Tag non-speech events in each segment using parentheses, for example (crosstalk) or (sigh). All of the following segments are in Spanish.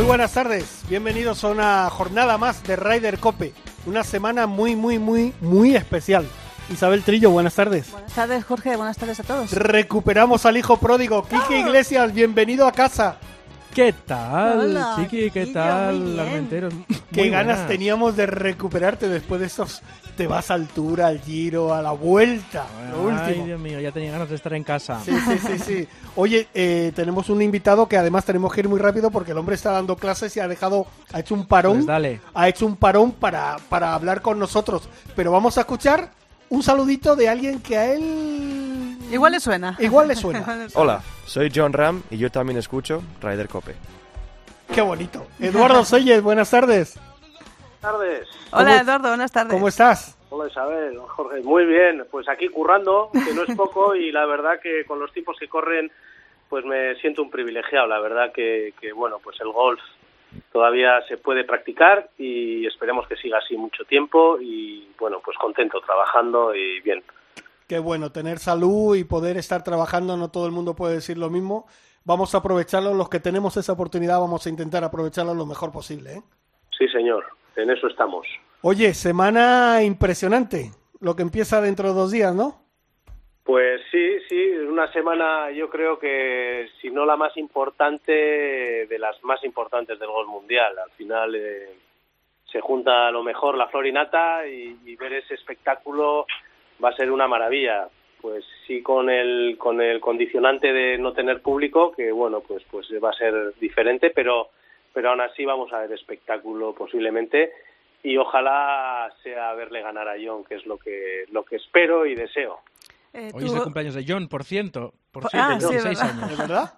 Muy buenas tardes, bienvenidos a una jornada más de Ryder Cope, una semana muy, muy, muy, muy especial. Isabel Trillo, buenas tardes. Buenas tardes, Jorge, buenas tardes a todos. Recuperamos al hijo pródigo, Quique Iglesias, bienvenido a casa. ¿Qué tal, Hola, Chiqui? ¿Qué Chiquillo, tal. Armenteros? Qué Muy ganas teníamos de recuperarte después de esos. Te vas al tour, al giro, a la vuelta. Lo Ay, último. Dios mío, ya tenía ganas de estar en casa. Sí, sí, sí, sí. Oye, eh, tenemos un invitado que además tenemos que ir muy rápido porque el hombre está dando clases y ha dejado, ha hecho un parón. Pues dale. Ha hecho un parón para, para hablar con nosotros. Pero vamos a escuchar un saludito de alguien que a él. Igual le suena. (laughs) Igual le suena. Hola, soy John Ram y yo también escucho Ryder Cope. Qué bonito. Eduardo Selles, buenas tardes. tardes. Hola, ¿Cómo- Eduardo, buenas tardes. ¿Cómo estás? Hola Isabel, Jorge. Muy bien, pues aquí currando, que no es poco y la verdad que con los tiempos que corren, pues me siento un privilegiado. La verdad que, que bueno, pues el golf todavía se puede practicar y esperemos que siga así mucho tiempo y bueno, pues contento trabajando y bien. Qué bueno, tener salud y poder estar trabajando, no todo el mundo puede decir lo mismo. Vamos a aprovecharlo, los que tenemos esa oportunidad vamos a intentar aprovecharlo lo mejor posible. ¿eh? Sí, señor, en eso estamos. Oye, semana impresionante, lo que empieza dentro de dos días, ¿no? Pues sí, sí, una semana yo creo que si no la más importante, de las más importantes del gol mundial. Al final eh, se junta a lo mejor la flor y nata y, y ver ese espectáculo va a ser una maravilla. Pues sí con el con el condicionante de no tener público, que bueno, pues pues va a ser diferente, pero pero aún así vamos a ver espectáculo posiblemente y ojalá sea verle ganar a John, que es lo que lo que espero y deseo. Eh, Hoy es el cumpleaños de John, por ciento. Por Ah, cierto, sí, 16 ¿verdad? años. ¿De verdad?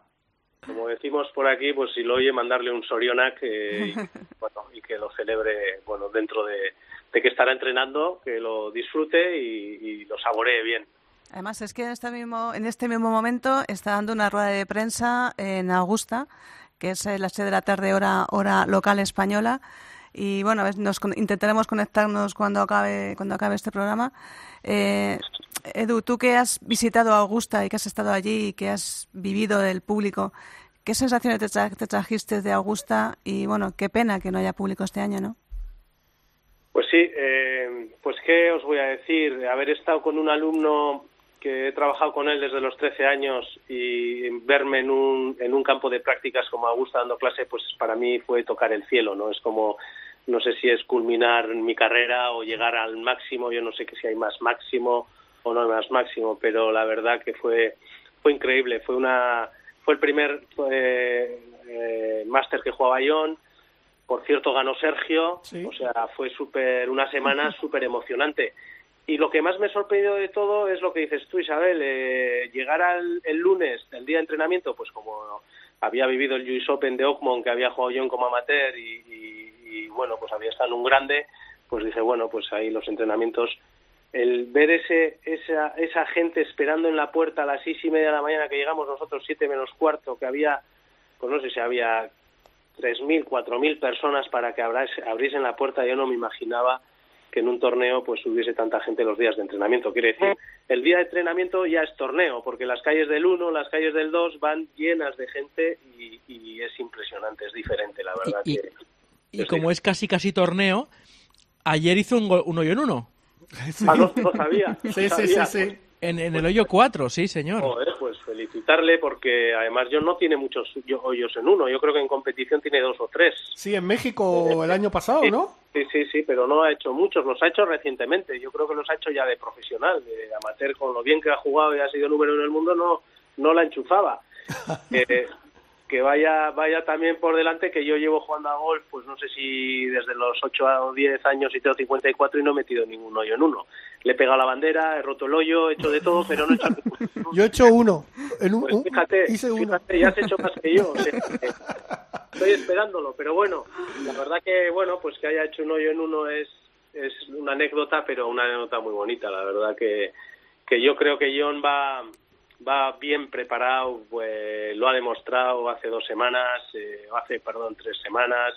Como decimos por aquí, pues si lo oye, mandarle un Sorionak eh, y, (laughs) bueno, y que lo celebre bueno, dentro de, de que estará entrenando, que lo disfrute y, lo saboree bien. Además, es que en este, mismo, en este mismo momento está dando una rueda de prensa en Augusta, que es las 6 de la tarde, hora, hora local española. Y bueno, nos intentaremos conectarnos cuando acabe, cuando acabe este programa. Eh, Edu, tú que has visitado Augusta y que has estado allí y que has vivido del público, ¿qué sensaciones te, tra- te trajiste de Augusta? Y bueno, qué pena que no haya público este año, ¿no? Pues sí, eh, pues qué os voy a decir, haber estado con un alumno que he trabajado con él desde los 13 años y verme en un, en un campo de prácticas como Augusta dando clase, pues para mí fue tocar el cielo, ¿no? Es como, no sé si es culminar mi carrera o llegar al máximo, yo no sé que si hay más máximo o no hay más máximo, pero la verdad que fue, fue increíble, fue una, fue el primer eh, eh, máster que jugaba John, por cierto ganó Sergio, Sí. o sea, fue súper, una semana (laughs) súper emocionante. Y lo que más me sorprendió de todo es lo que dices tú, Isabel, eh, llegar al el lunes, el día de entrenamiento, pues como había vivido el US Open de Oakmont, que había jugado John como amateur y, y- y, bueno, pues había estado en un grande, pues dije, bueno, pues ahí los entrenamientos, el ver ese, esa, esa gente esperando en la puerta a las seis y media de la mañana que llegamos nosotros, siete menos cuarto, que había, pues no sé si había 3.000, 4.000 personas para que abriesen la puerta, yo no me imaginaba que en un torneo pues hubiese tanta gente los días de entrenamiento. Quiere decir, el día de entrenamiento ya es torneo, porque las calles del 1, las calles del 2 van llenas de gente y, y es impresionante, es diferente, la verdad. Y- que Y como es casi casi torneo, ayer hizo un, gol- un hoyo en uno. Ah, no, no sabía. Sí, sí, sí. En, en el hoyo 4, sí, señor. Joder, pues felicitarle porque además yo no tiene muchos yo- hoyos en uno. Yo creo que en competición tiene dos o tres. Sí, en México el año pasado, ¿no? Sí, sí, sí, pero no ha hecho muchos, los ha hecho recientemente. Yo creo que los ha hecho ya de profesional, de amateur, con lo bien que ha jugado y ha sido número uno en el mundo, no, no la enchufaba. (laughs) Eh, que vaya, vaya también por delante que yo llevo jugando a golf, pues no sé si desde los 8 o 10 años y tengo 54 y no he metido ningún hoyo en uno. Le he pegado la bandera, he roto el hoyo, he hecho de todo, pero no he hecho (laughs) ningún Yo he hecho uno. En un, pues un- fíjate, hice uno. fíjate, ya has hecho más que yo. o sea, que estoy esperándolo, pero bueno, la verdad que bueno, pues que haya hecho un hoyo en uno es es una anécdota, pero una anécdota muy bonita, la verdad que que yo creo que John va va bien preparado, pues lo ha demostrado hace dos semanas, eh, hace, perdón, tres semanas,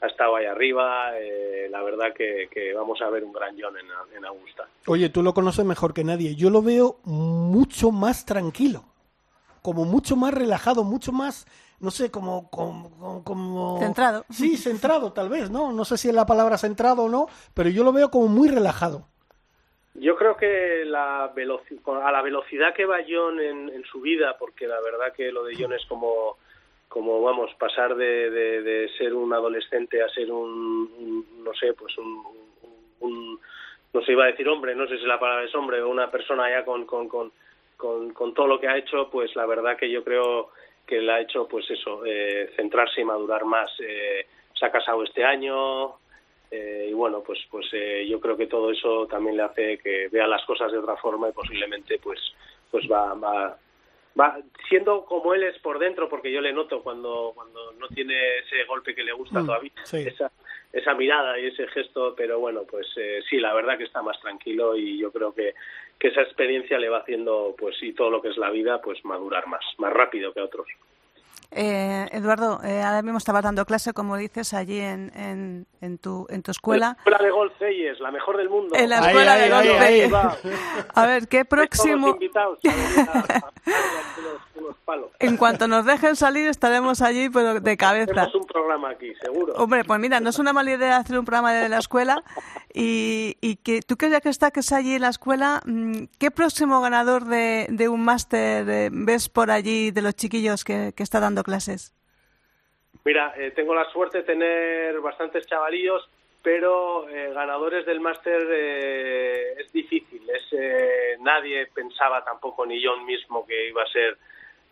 ha estado ahí arriba, eh, la verdad que, que, vamos a ver un gran John en, en Augusta. Oye, tú lo conoces mejor que nadie, yo lo veo mucho más tranquilo, como mucho más relajado, mucho más, no sé, como, como, como... Centrado. Sí, centrado tal vez, ¿no? No sé si es la palabra centrado o no, pero yo lo veo como muy relajado. Yo creo que la a la velocidad que va John en, su vida, porque la verdad que lo de John es como, como vamos, pasar de, de, ser un adolescente a ser un, no sé, pues un, no se iba a decir hombre, no sé si la palabra es hombre, una persona ya con, con, con, con, con todo lo que ha hecho, pues la verdad que yo creo que le ha hecho, pues eso, eh, centrarse y madurar más. Eh, se ha casado este año, eh, y bueno, pues, pues eh, yo creo que todo eso también le hace que vea las cosas de otra forma y posiblemente pues, pues va, va, va siendo como él es por dentro, porque yo le noto cuando, cuando no tiene ese golpe que le gusta Mm, todavía, sí. esa, esa mirada y ese gesto, pero bueno, pues eh, sí, la verdad que está más tranquilo y yo creo que, que esa experiencia le va haciendo, pues sí, todo lo que es la vida, pues madurar más, más rápido que otros. Eh, Eduardo, eh, ahora mismo estabas dando clase, como dices, allí en, en, en, tu, en tu La escuela. escuela de golf la mejor del mundo. En la escuela ahí, de golf. ahí, ahí. Va. A ver, ¿qué Todos próximo? invitados a venir a- a darle unos, unos palos. En cuanto nos dejen salir, estaremos allí, pero de cabeza. Hacemos un programa aquí, seguro. Hombre, pues mira, no es una mala idea hacer un programa de la escuela. Y, y que tú que ya que estás allí en la escuela, mm, ¿qué próximo ganador de, de un máster eh, ves por allí de los chiquillos que, que está dando clases? Mira, eh, tengo la suerte de tener bastantes chavalillos, pero eh, ganadores del máster eh, es difícil. Es, eh, nadie pensaba tampoco, ni yo mismo, que iba a ser.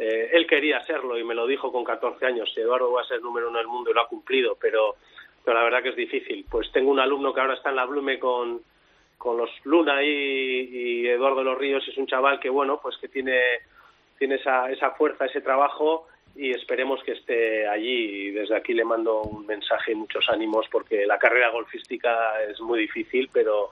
Eh, él quería serlo y me lo dijo con 14 años. Eduardo va a ser número uno del mundo y lo ha cumplido, pero, pero la verdad que es difícil. Pues tengo un alumno que ahora está en la Blume con, con los Luna y, Eduardo de los Ríos. Es un chaval que, bueno, pues que tiene, tiene esa, esa fuerza, ese trabajo y esperemos que esté allí. Y desde aquí le mando un mensaje y muchos ánimos porque la carrera golfística es muy difícil, pero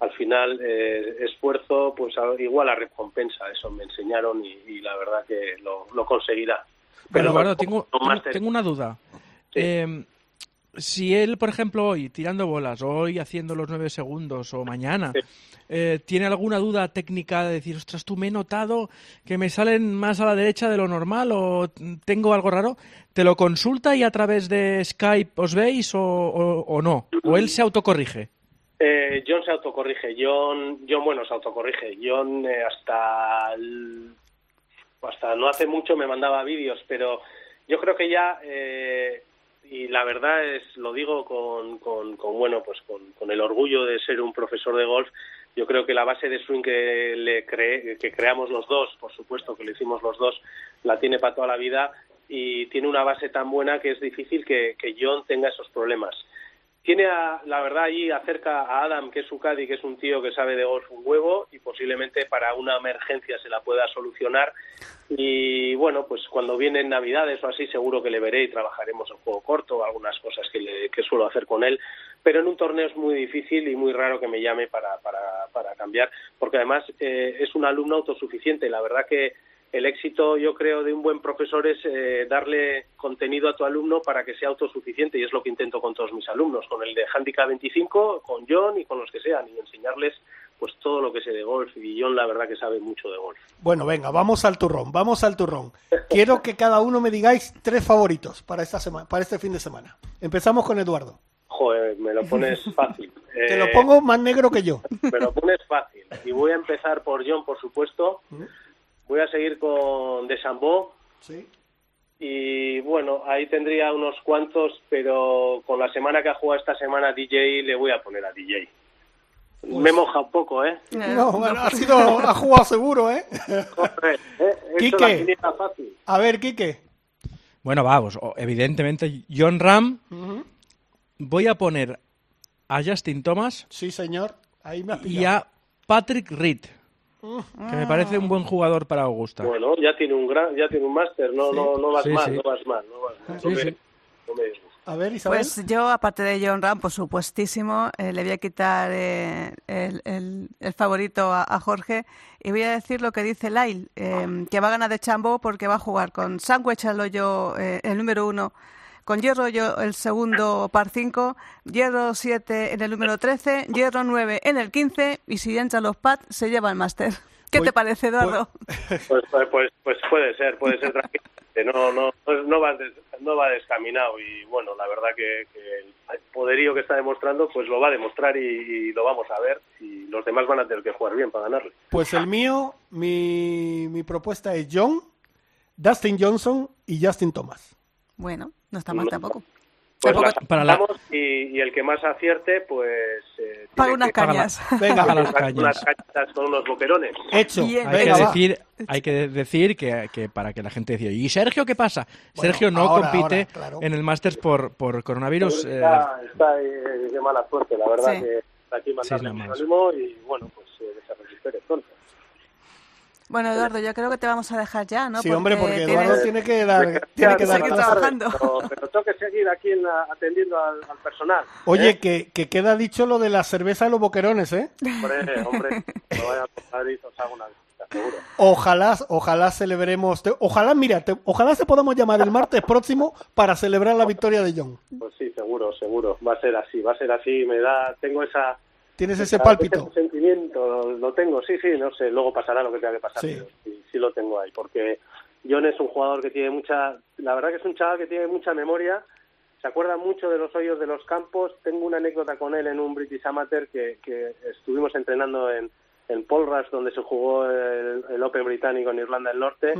al final eh, esfuerzo pues igual a recompensa. Eso me enseñaron y, y la verdad que lo, lo conseguirá. Pero bueno, tengo, tengo, una duda. Sí. Eh, si él, por ejemplo, hoy tirando bolas, hoy haciendo los nueve segundos, o mañana, Sí. eh, tiene alguna duda técnica de decir, ostras, tú me he notado que me salen más a la derecha de lo normal, o tengo algo raro, ¿te lo consulta y a través de Skype os veis o, o- o no? ¿O él se autocorrige? Eh, John se autocorrige. John, John bueno, se autocorrige. John eh, hasta hasta no hace mucho me mandaba vídeos, pero yo creo que ya eh, y la verdad es lo digo con, con, bueno pues con, con el orgullo de ser un profesor de golf. Yo creo que la base de swing que le cre- que creamos los dos, por supuesto que lo hicimos los dos, la tiene para toda la vida y tiene una base tan buena que es difícil que, que John tenga esos problemas tiene a- la verdad allí acerca a Adam, que es su caddy, que es un tío que sabe de golf un huevo y posiblemente para una emergencia se la pueda solucionar. Y bueno, pues cuando vienen Navidades o así, seguro que le veré y trabajaremos en juego corto, algunas cosas que, le- suelo hacer con él. Pero en un torneo es muy difícil y muy raro que me llame para, para, para cambiar, porque además eh, es un alumno autosuficiente. La verdad que el éxito, yo creo, de un buen profesor es eh, darle contenido a tu alumno para que sea autosuficiente y es lo que intento con todos mis alumnos, con el de Handicap 25, con John y con los que sean y enseñarles pues todo lo que sé de golf y John la verdad que sabe mucho de golf. Bueno, venga, vamos al turrón, vamos al turrón. Quiero que cada uno me digáis tres favoritos para esta semana, para este fin de semana. Empezamos con Eduardo. Joder, me lo pones fácil. (laughs) Te lo pongo más negro que yo. Me lo pones fácil. Y voy a empezar por John, por supuesto. Voy a seguir con Desambó. Sí. Y bueno, ahí tendría unos cuantos, pero con la semana que ha jugado esta semana DJ, le voy a poner a DJ. Me moja un poco, ¿eh? No, bueno, ha sido, ha jugado seguro, ¿eh? Joder, ¿eh? Quique. fácil. A ver, Quique. Bueno, vamos, o- evidentemente, John Ram, voy a poner a Justin Thomas Sí, señor. Ahí me has y pillado. a Patrick Reed, que me parece un buen jugador para Augusta. Bueno, ya tiene un gran, ya tiene un máster, no, no, no vas Sí, mal, sí. no vas mal, no vas mal. No. A ver, Isabel. Pues yo, aparte de John Ram, por supuestísimo, eh, le voy a quitar eh, el, el- el favorito a, a Jorge y voy a decir lo que dice Lyle, eh, que va a ganar de Chambo porque va a jugar con Sandwich al hoyo, eh, el número uno, con Hierro yo el segundo par 5, Hierro 7 en el número 13, Hierro 9 en el 15 y si entran los pads se lleva el máster. ¿Qué Pues- te parece, Eduardo? Pues, pues, pues, pues puede ser, puede ser tranquilamente. No, no, pues no va, des- no va descaminado y bueno, la verdad que, que el poderío que está demostrando, pues lo va a demostrar y, y lo vamos a ver y los demás van a tener que jugar bien para ganarle. Pues el mío, mi, mi propuesta es John, Dustin Johnson y Justin Thomas. Bueno, no está mal No. tampoco. Pues Tampoco- las Para la- y, y el que más acierte, pues... Eh, Paga unas que- cañas. Venga, Paga las unas- cañas. unas cañas con unos boquerones. hecho. Bien. Hay Venga, que decir, hay que decir que, que para que la gente decía, ¿y Sergio qué pasa? Bueno, Sergio no ahora, compite ahora, claro. en el Masters por, por coronavirus. eh, Está, está eh, de mala suerte, la verdad Sí. que aquí mandarle Sí, ánimo y bueno, pues eh, recupere pronto. Bueno, Eduardo, yo creo que te vamos a dejar ya, ¿no? Sí, hombre, porque tienes- Eduardo tiene que dar, tiene que dar seguir trabajando. Pero, pero tengo que seguir aquí en la- atendiendo al, al personal. Oye, ¿eh? que, que queda dicho lo de la cerveza de los boquerones, ¿eh? Hombre, (laughs) hombre, no vaya a Madrid os hago una visita, seguro. Ojalá, ojalá celebremos, te- ojalá, mira, te- ojalá se podamos llamar el martes próximo para celebrar la victoria de John. Pues sí, seguro, seguro. Va a ser así, va a ser así. Me da, tengo esa... Tienes ese pálpito. ese sentimiento, lo tengo, sí, sí, no sé. Luego pasará lo que tenga que pasar. Sí. pero Sí, sí lo tengo ahí, porque John es un jugador que tiene mucha... La verdad que es un chaval que tiene mucha memoria se acuerda mucho de los hoyos de los campos. Tengo una anécdota con él en un British Amateur que, que estuvimos entrenando en, en Polras, donde se jugó el, el Open británico en Irlanda del Norte.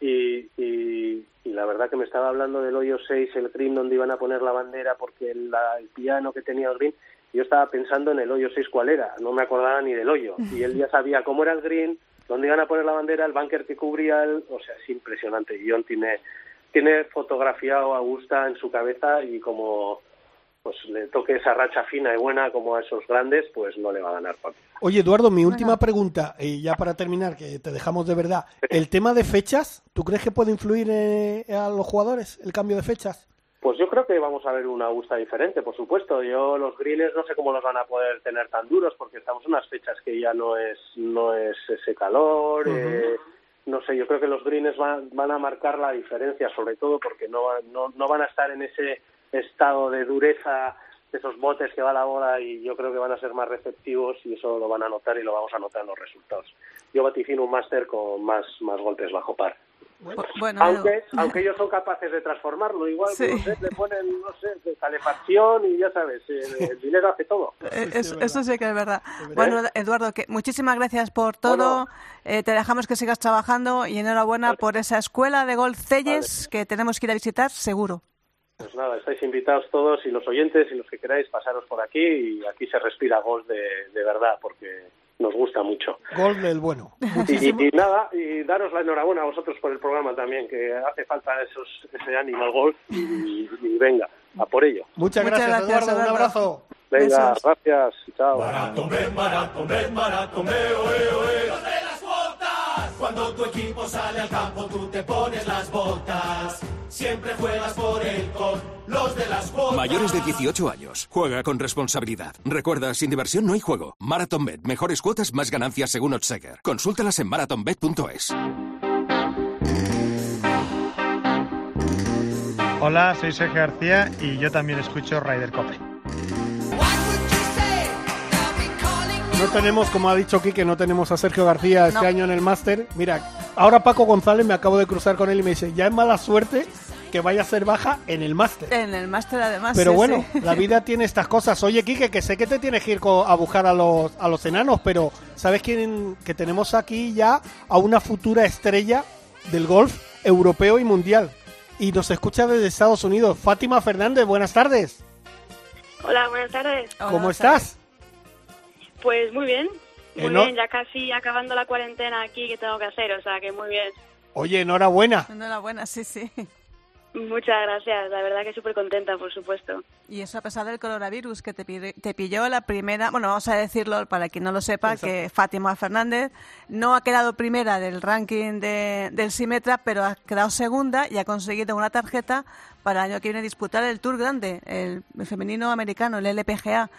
Y, y, y la verdad que me estaba hablando del hoyo 6, el green donde iban a poner la bandera, porque la- el piano que tenía el green, yo estaba pensando en el hoyo 6 cuál era, no me acordaba ni del hoyo. Y él ya sabía cómo era el green, dónde iban a poner la bandera, el bunker que cubría, el, o sea, es impresionante. Y John tiene, tiene fotografiado a Augusta en su cabeza y como pues le toque esa racha fina y buena como a esos grandes, pues no le va a ganar cualquiera. Oye, Eduardo, mi última Bueno. pregunta, y ya para terminar, que te dejamos de verdad. El tema de fechas, ¿tú crees que puede influir eh, a los jugadores el cambio de fechas? Pues yo creo que vamos a ver una Augusta diferente, por supuesto. Yo los greens no sé cómo los van a poder tener tan duros porque estamos en unas fechas que ya no es no es ese calor. eh, no sé, yo creo que los greens van, van a marcar la diferencia, sobre todo porque no, van- no, no van a estar en ese estado de dureza de esos botes que va la bola y yo creo que van a ser más receptivos y eso lo van a notar y lo vamos a notar en los resultados. Yo vaticino un máster con más, más golpes bajo par. Bueno, Edu, Aunque, aunque ellos son capaces de transformarlo, igual Sí. no sé, le ponen, no sé, de calefacción y ya sabes, el, el dinero hace todo. eh, es eso sí que es verdad. verdad. Bueno, Eduardo, que muchísimas gracias por todo. Eh, te dejamos que sigas trabajando y enhorabuena por esa escuela de golf Celles que tenemos que ir a visitar, seguro. Pues nada, estáis invitados todos y los oyentes y los que queráis pasaros por aquí y aquí se respira golf de, de verdad porque nos gusta mucho. Gol del bueno. Y, y- y nada, y daros la enhorabuena a vosotros por el programa también, que hace falta esos, ese ánimo al golf y, y venga, a por ello. Muchas, Muchas gracias, gracias, Eduardo. Un abrazo. Venga, Besos. gracias, chao. Cuando tu equipo sale al campo, tú te pones las botas. Siempre juegas por él con los de las botas. Mayores de 18 años. Juega con responsabilidad. Recuerda, sin diversión no hay juego. MarathonBet. Mejores cuotas, más ganancias según Odseger. Consúltalas en marathonbet.es. Hola, soy Sergio García y yo también escucho Ryder Cope. No tenemos, como ha dicho Quique, no tenemos a Sergio García este No. año en el máster. Mira, ahora Paco González me acabo de cruzar con él y me dice, ya es mala suerte que vaya a ser baja en el máster. En el máster, además. Pero sí, bueno, sí. la vida (laughs) tiene estas cosas. Oye, Quique, que sé que te tienes que ir a buscar a los, a los enanos, pero ¿sabes quién? Que tenemos aquí ya a una futura estrella del golf europeo y mundial. Y nos escucha desde Estados Unidos. Fátima Fernández, buenas tardes. Hola, buenas tardes. Hola, ¿Cómo buenas estás? Pues muy bien. Muy Eh, no- bien, ya casi acabando la cuarentena aquí que tengo que hacer, o sea que muy bien. Oye, enhorabuena. Enhorabuena, sí, sí. Muchas gracias, la verdad que súper contenta, por supuesto. Y eso a pesar del coronavirus que te, te pilló la primera, bueno, vamos a decirlo para quien no lo sepa, que Fátima Fernández no ha quedado primera del ranking de- del Simetra, pero ha quedado segunda y ha conseguido una tarjeta para el año que viene disputar el Tour Grande, el, el femenino americano, el LPGA.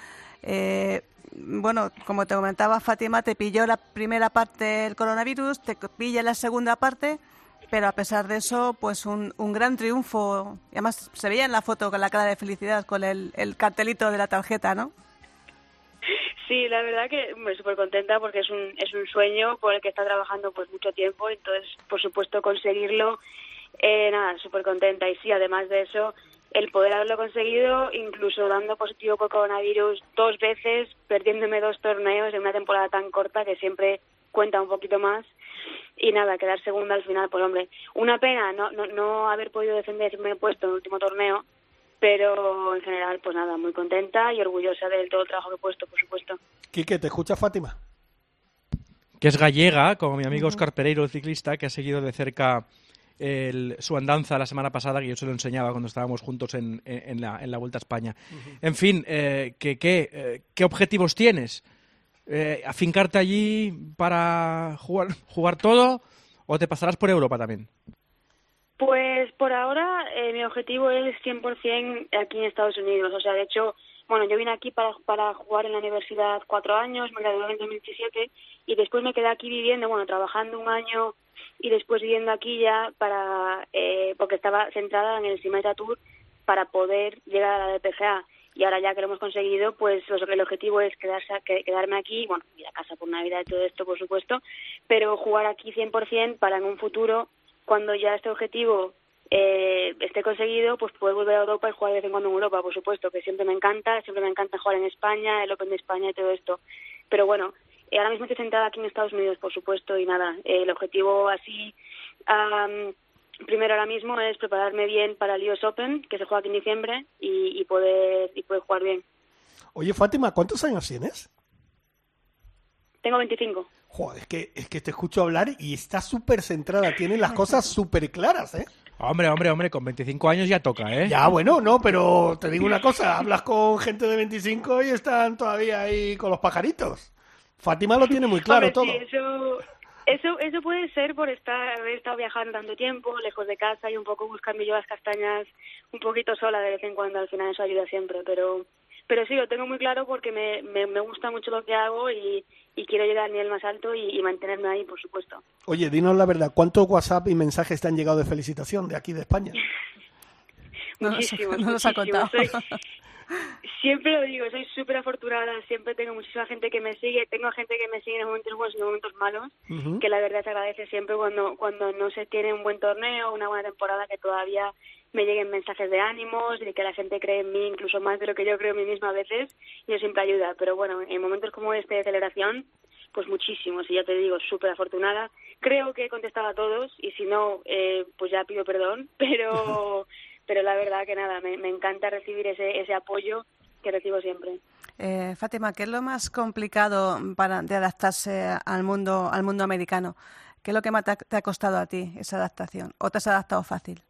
Eh, bueno, como te comentaba Fátima, te pilló la primera parte del coronavirus, te pilla la segunda parte, pero a pesar de eso, pues un, un gran triunfo. Además se veía en la foto con la cara de felicidad, con el, el cartelito de la tarjeta, ¿no? Sí, la verdad que me súper contenta porque es un, es un sueño por el que está trabajando pues mucho tiempo, entonces por supuesto conseguirlo, eh, nada, súper contenta y sí, además de eso, el poder haberlo conseguido, incluso dando positivo por coronavirus dos veces, perdiéndome dos torneos en una temporada tan corta que siempre cuenta un poquito más y nada, quedar segunda al final, pues hombre, una pena no, no, no haber podido defenderme el puesto en el último torneo, pero en general, pues nada, muy contenta y orgullosa de todo el trabajo que he puesto, por supuesto. Quique, ¿te escucha Fátima? que es gallega, como mi amigo Oscar Pereiro, el ciclista, que ha seguido de cerca el- su andanza la semana pasada, que yo se lo enseñaba cuando estábamos juntos en, en- en la, en la Vuelta a España. En fin, eh, ¿qué, qué, eh, qué objetivos tienes? Eh, ¿Afincarte allí para jugar, jugar todo o te pasarás por Europa también? Pues por ahora eh, mi objetivo es 100% aquí en Estados Unidos. O sea, de hecho, bueno, yo vine aquí para, para jugar en la universidad cuatro años, me gradué en 2017 y después me quedé aquí viviendo, bueno, trabajando un año y después viviendo aquí ya para, eh, porque estaba centrada en el Simeta Tour para poder llegar a la DPGA. Y ahora ya que lo hemos conseguido, pues el objetivo es quedarse, que- quedarme aquí, bueno, ir a casa por Navidad y todo esto, por supuesto, pero jugar aquí 100% para en un futuro, cuando ya este objetivo eh, esté conseguido, pues poder volver a Europa y jugar de vez en cuando en Europa, por supuesto, que siempre me encanta, siempre me encanta jugar en España, el Open de España y todo esto. Pero bueno, eh, ahora mismo estoy centrada aquí en Estados Unidos, por supuesto, y nada, eh, el objetivo así, am, primero ahora mismo es prepararme bien para el US Open, que se juega aquí en diciembre, y, y poder y poder jugar bien. Oye, Fátima, ¿cuántos años tienes? Tengo 25. Joder, es que, es que te escucho hablar y está súper centrada, tiene las cosas (laughs) súper claras, ¿eh? Hombre, hombre, hombre, con 25 años ya toca, ¿eh? Ya, bueno, no, pero te digo una cosa, hablas con gente de 25 y están todavía ahí con los pajaritos. Fátima lo tiene muy claro Hombre, todo. sí, eso, eso, eso puede ser por estar, haber estado viajando tanto tiempo, lejos de casa y un poco buscando yo las castañas un poquito sola de vez en cuando. Al final eso ayuda siempre, pero pero sí, lo tengo muy claro porque me, me, me gusta mucho lo que hago y, y quiero llegar al nivel más alto y, y mantenerme ahí, por supuesto. Oye, dinos la verdad, ¿cuántos WhatsApp y mensajes te han llegado de felicitación de aquí de España? Muchísimos, (laughs) no nos ha contado. Soy- (laughs) siempre lo digo, soy súper afortunada, siempre tengo muchísima gente que me sigue, tengo gente que me sigue en momentos buenos y en momentos malos, que la verdad se agradece siempre cuando, cuando no se tiene un buen torneo, una buena temporada, que todavía me lleguen mensajes de ánimos y de que la gente cree en mí incluso más de lo que yo creo en mí misma a veces, y eso siempre ayuda. Pero bueno, en momentos como este de celebración, pues muchísimos, y ya te digo, súper afortunada. Creo que he contestado a todos, y si no, eh, pues ya pido perdón, (laughs) pero, (laughs) pero la verdad que nada, me, me encanta recibir ese, ese apoyo que recibo siempre. Eh, Fátima, ¿qué es lo más complicado para de adaptarse al mundo al mundo americano? ¿Qué es lo que más te ha, te ha costado a ti esa adaptación? ¿O te has adaptado fácil?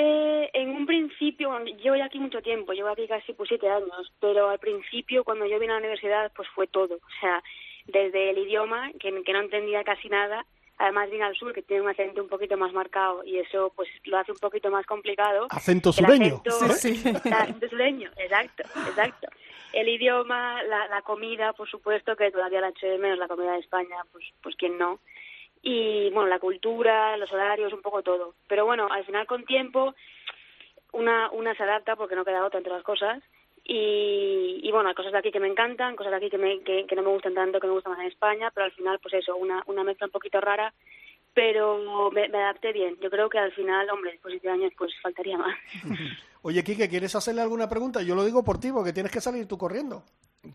Eh, en un principio, bueno, llevo ya aquí mucho tiempo, llevo aquí casi pues siete años, pero al principio cuando yo vine a la universidad pues fue todo, o sea, desde el idioma, que, que no entendía casi nada, además vine al sur que tiene un acento un poquito más marcado y eso pues lo hace un poquito más complicado. Acento El sureño. acento- Sí, sí. (laughs) el acento sureño, exacto, exacto. El idioma, la, la comida, por supuesto, que todavía la echo de menos, la comida de España, pues, pues quién no y bueno la cultura los horarios un poco todo pero bueno al final con tiempo una una se adapta porque no queda otra entre las cosas y, y bueno hay cosas de aquí que me encantan cosas de aquí que, me, que, no me gustan tanto que me gustan más en España pero al final pues eso una una mezcla un poquito rara pero me, me adapté bien yo creo que al final hombre después de siete años pues faltaría más (laughs) Oye, Quique, ¿quieres hacerle alguna pregunta? Yo lo digo por ti, porque tienes que salir tú corriendo.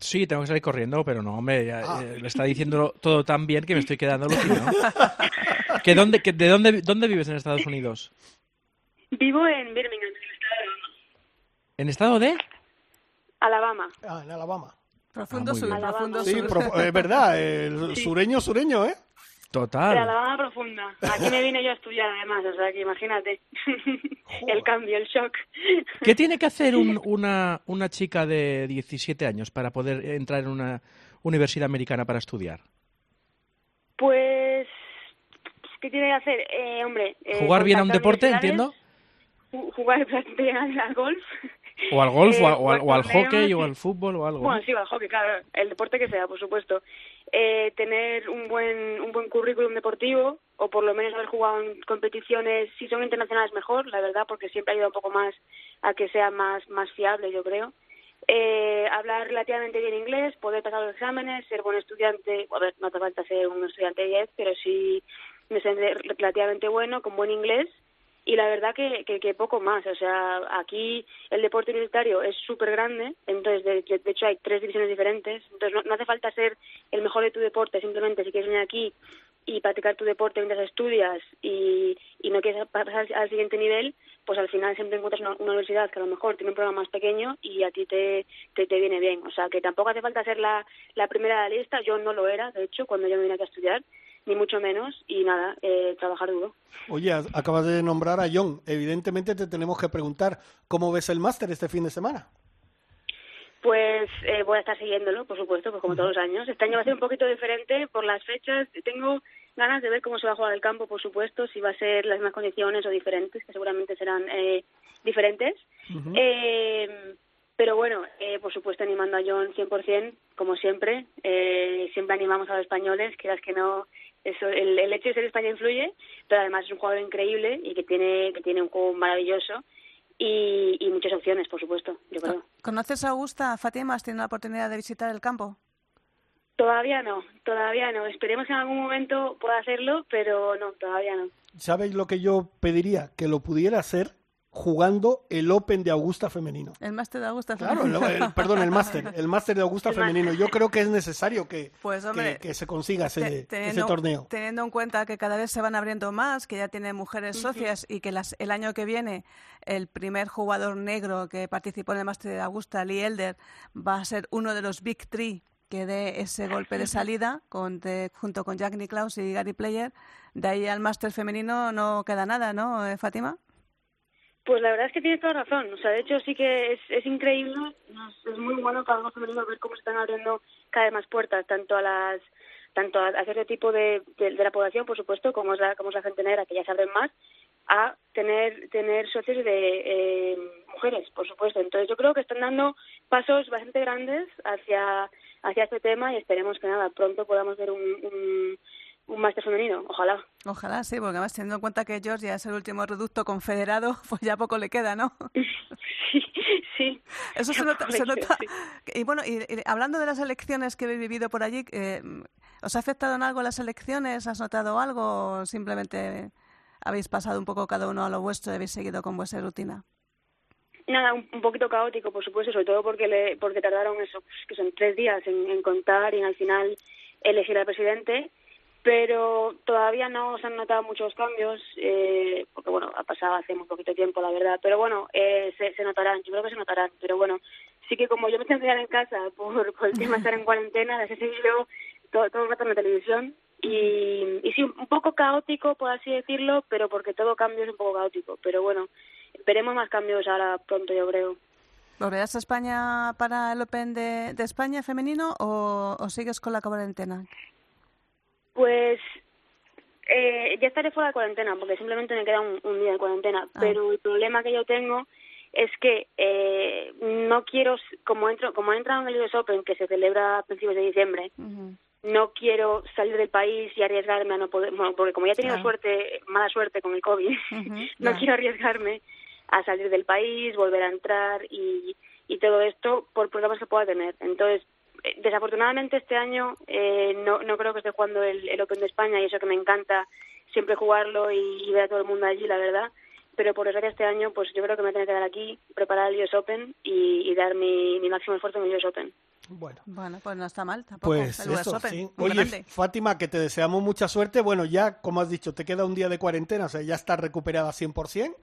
Sí, tengo que salir corriendo, pero no, hombre, ya, Ah. eh, le está diciendo todo tan bien que me estoy quedando alucinado. (laughs) ¿Que dónde, que, ¿De dónde, dónde vives en Estados Unidos? vivo en Birmingham en el estado de ¿En estado de? Alabama Ah, en Alabama. Profundo muy sur, profundo Sí, sur. pro- es verdad, el Sí. sureño, sureño, ¿eh? Total. De Alabama profunda. Aquí me vine yo a estudiar además, o sea que imagínate. (laughs) el cambio, el shock. ¿Qué tiene que hacer un- (laughs) una, una chica de 17 años para poder entrar en una universidad americana para estudiar? Pues, ¿qué tiene que hacer? Eh, hombre, eh, ¿Jugar bien a un deporte, entiendo? ju- Jugar (laughs) bien al, al golf. ¿O al golf, o, Eh, o al, o al torneos, hockey, o al fútbol, o algo? Bueno, ¿no? sí, al hockey, claro, el deporte que sea, por supuesto. Eh, tener un buen un buen currículum deportivo o por lo menos haber jugado en competiciones, si son internacionales mejor, la verdad, porque siempre ayuda un poco más a que sea más más fiable, yo creo. Eh, hablar relativamente bien inglés, poder pasar los exámenes, ser buen estudiante, a ver, no hace falta ser un estudiante de 10, pero sí me relativamente bueno, con buen inglés y la verdad que, que, poco más. O sea, aquí el deporte universitario es súper grande, entonces de, de- hecho hay tres divisiones diferentes, entonces no, no hace falta ser el mejor de tu deporte, simplemente si quieres venir aquí y practicar tu deporte mientras estudias y, y no quieres pasar al, siguiente nivel, pues al final siempre encuentras una, una universidad que a lo mejor tiene un programa más pequeño y a ti te, te, te viene bien. O sea, que tampoco hace falta ser la, la primera de la lista, yo no lo era, de hecho, cuando yo me vine aquí a estudiar, ni mucho menos, y nada, eh, trabajar duro. Oye, acabas de nombrar a John. Evidentemente te tenemos que preguntar cómo ves el máster este fin de semana. Pues eh, voy a estar siguiéndolo, por supuesto, pues como todos los años. Este año va a ser un poquito diferente por las fechas. Tengo ganas de ver cómo se va a jugar el campo, por supuesto, si va a ser las mismas condiciones o diferentes, que seguramente serán eh, diferentes. Eh, pero bueno, eh, por supuesto animando a John 100%, como siempre. Eh, siempre animamos a los españoles, quieras que no, eso, el, el hecho de ser español influye, pero además es un jugador increíble y que tiene, que tiene un juego maravilloso y, y muchas opciones, por supuesto, yo creo. ¿Conoces a Augusta, Fátima? ¿Has tenido la oportunidad de visitar el campo? Todavía no, todavía no. Esperemos que en algún momento pueda hacerlo, pero no, todavía no. ¿Sabéis lo que yo pediría? Que lo pudiera hacer jugando el Open de Augusta femenino. El máster de Augusta. Claro, el- el- perdón, el máster, el máster de Augusta El femenino. Yo creo que es necesario que, Pues, que- hombre, que, se consiga ese, Te- ese torneo. teniendo en cuenta que cada vez se van abriendo más, que ya tiene mujeres socias y que las, el año que viene el primer jugador negro que participó en el máster de Augusta, Lee Elder, va a ser uno de los Big Three que dé ese golpe de salida con, de- junto con Jack Nicklaus y Gary Player. De ahí al máster femenino no queda nada, ¿no, eh, Fátima? Pues la verdad es que tienes toda razón. O sea, de hecho sí que es, increíble, es, es muy bueno para los femeninos ver cómo se están abriendo cada vez más puertas, tanto a las tanto a, a cierto tipo de, de, la población, por supuesto, como es la, como es la gente negra, que ya se abren más, a tener tener socios de eh, mujeres, por supuesto. Entonces yo creo que están dando pasos bastante grandes hacia hacia este tema y esperemos que nada pronto podamos ver un, un, un máster femenino, ojalá. Ojalá, sí, porque además teniendo en cuenta que Georgia es el último reducto confederado, (laughs) pues ya poco le queda, ¿no? (laughs) sí. Eso se ya nota. se nota. Y bueno, y, y hablando de las elecciones que habéis vivido por allí, eh, ¿os ha afectado en algo las elecciones? ¿Has notado algo o simplemente habéis pasado un poco cada uno a lo vuestro y habéis seguido con vuestra rutina? Nada, un, un poquito caótico, por supuesto, sobre todo porque le, porque tardaron eso, que son tres días en, en contar y al final elegir al presidente, pero todavía no se han notado muchos cambios, eh, porque bueno, ha pasado hace muy poquito tiempo, la verdad, pero bueno, eh, se, se notarán, yo creo que se notarán, pero bueno, sí que como yo me tengo que quedar en casa por, el tema de estar en cuarentena, las he seguido todo, todo el rato en la televisión y, y sí, un poco caótico, por así decirlo, pero porque todo cambio es un poco caótico, pero bueno, veremos más cambios ahora pronto, yo creo. ¿Volverás a España para el Open de, de España femenino o, o sigues con la cuarentena? Pues eh, ya estaré fuera de cuarentena porque simplemente me queda un, un día de cuarentena. Pero el problema que yo tengo es que eh, no quiero, como entro, como he entrado en el US Open que se celebra a principios de diciembre, no quiero salir del país y arriesgarme a no poder, bueno, porque como ya he tenido suerte, mala suerte con el COVID, (laughs) no quiero arriesgarme a salir del país, volver a entrar y, y todo esto por problemas que pueda tener. Entonces, desafortunadamente este año eh, no, no creo que esté jugando el, el Open de España y eso que me encanta siempre jugarlo y, y ver a todo el mundo allí, la verdad. Pero por desgracia este año, pues yo creo que me tengo que quedar aquí, preparar el US Open y, y dar mi, mi máximo esfuerzo en el US Open. Bueno. Bueno, pues no está mal tampoco. Pues eso, Open, sí. muy Oye, grande. Fátima, que te deseamos mucha suerte. Bueno, ya, como has dicho, te queda un día de cuarentena, o sea, ya estás recuperada 100%.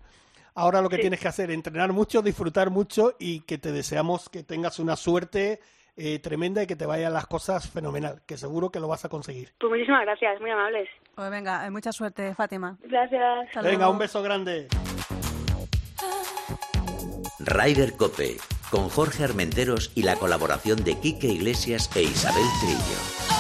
Ahora lo que Sí. tienes que hacer es entrenar mucho, disfrutar mucho y que te deseamos que tengas una suerte eh, tremenda y que te vayan las cosas fenomenal, que seguro que lo vas a conseguir. Pues muchísimas gracias, muy amables. Pues venga, eh, mucha suerte, Fátima. Gracias. Hasta Venga, luego. un beso grande. Ryder Cope, con Jorge Armenteros y la colaboración de Quique Iglesias e Isabel Trillo.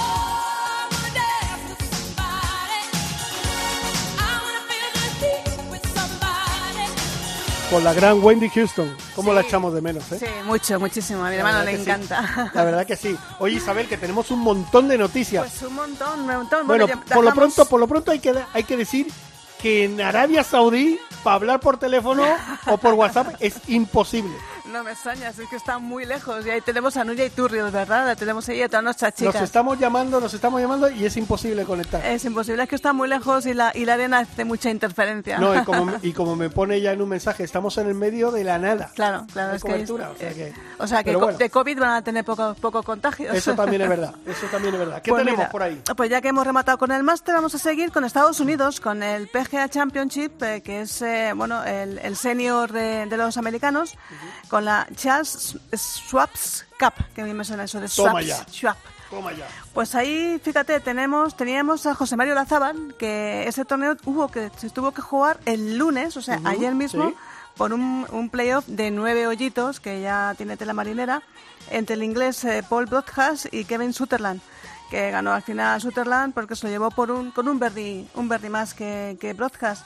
Con la gran Wendy Houston, ¿cómo la echamos de menos? eh? Sí, mucho, muchísimo. A mi La hermano le sí. encanta. La verdad que sí. Oye, Isabel, que tenemos un montón de noticias. Pues un montón, un montón. bueno, ya por lo pronto, por lo pronto hay que hay que decir que en Arabia Saudí para hablar por teléfono o por WhatsApp es imposible. No me extrañas, es que está muy lejos. Y ahí tenemos a Nuria y Turrios, ¿verdad? La tenemos ahí a todas nuestras chicas. Nos estamos llamando, nos estamos llamando y es imposible conectar. Es imposible, es que está muy lejos y la, y la arena hace mucha interferencia. No, y (laughs) como, me- y como me pone ya en un mensaje, estamos en el medio de la nada. Claro, claro, es que, cobertura, o sea eh, que- o sea que Pero co- bueno. de COVID van a tener poco, poco contagios. Eso también es (laughs) verdad, eso también es verdad. ¿Qué Pues tenemos mira, por ahí? Pues ya que hemos rematado con el máster, vamos a seguir con Estados Unidos, con el PGA Championship, eh, que es eh, bueno el, el senior de, de los americanos, con la Charles Schwab's Cup, que a mí me suena eso de Toma Schwab's, ya. Schwab. Toma ya. Pues ahí, fíjate, tenemos, teníamos a José Mario Lazábal, que ese torneo hubo que se tuvo que jugar el lunes, o sea, Ujú, ayer mismo, sí. por un, un playoff de nueve hoyitos, que ya tiene tela marinera, entre el inglés eh, Paul Broadhurst y Kevin Sutherland, que ganó al final Sutherland porque se lo llevó por un, con un verdi, un verdi más que, que Broadhurst.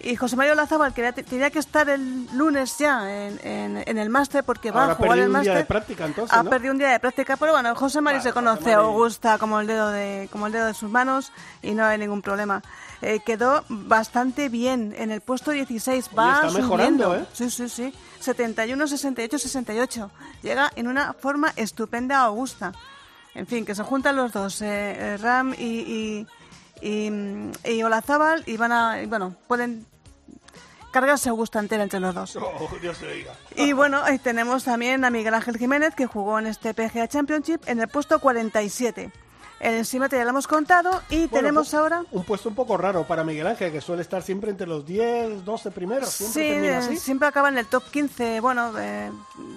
Y José Mario Lazábal quería, tenía que estar el lunes ya en, en- en el máster porque va Ahora a jugar el un día máster. de práctica, entonces, Ha ¿no? perdido un día de práctica, pero bueno, José Mario se conoce a Augusta como el dedo de como el dedo de sus manos y no hay ningún problema. Eh, quedó bastante bien en el puesto 16, va está mejorando, subiendo. ¿eh? Sí, sí, sí. 71, 68, 68. Llega en una forma estupenda a Augusta. En fin, que se juntan los dos, eh, eh, Ram y, y, y, mm, y Olazábal y van a, y bueno, pueden cargarse Augusta entera entre los dos. (laughs) Oh, Dios te diga. Y bueno, ahí tenemos también a Miguel Ángel Jiménez, que jugó en este PGA Championship en el puesto 47. El encima ya lo hemos contado y Bueno, tenemos ahora... Un puesto un poco raro para Miguel Ángel, que suele estar siempre entre los 10, 12 primeros. Sí, Siempre termina eh, así. siempre acaba en el top 15. Bueno, eh,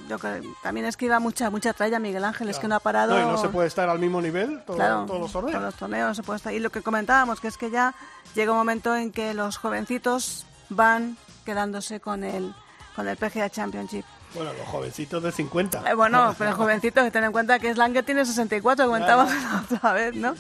yo creo- también es que iba mucha mucha tralla Miguel Ángel, es que no ha parado... No, y no se puede estar al mismo nivel todo- Claro, todos los torneos. todos los torneos se puede estar. Y lo que comentábamos, que es que ya llega un momento en que los jovencitos van quedándose con el, con el PGA Championship. Bueno, los jovencitos de 50. Eh, bueno, pero jovencitos, que ten en cuenta que Slanger tiene 64, comentábamos la otra vez, ¿no?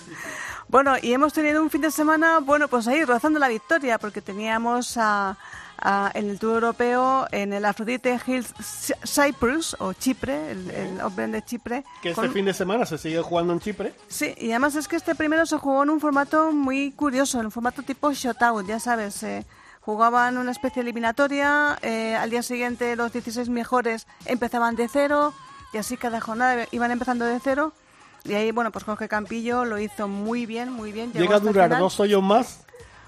Bueno, y hemos tenido un fin de semana, bueno, pues ahí rozando la victoria, porque teníamos a, a- en el Tour Europeo, en el Aphrodite Hills Cy- Cyprus, o Chipre, el, el Open de Chipre. Que este con- fin de semana se sigue jugando en Chipre. Sí, y además es que este primero se jugó en un formato muy curioso, en un formato tipo shutout, ya sabes. eh, jugaban una especie de eliminatoria, eh, al día siguiente los 16 mejores empezaban de cero, y así cada jornada iban empezando de cero. Y ahí, bueno, pues Jorge Campillo lo hizo muy bien, muy bien. Llega a durar final. dos hoyos más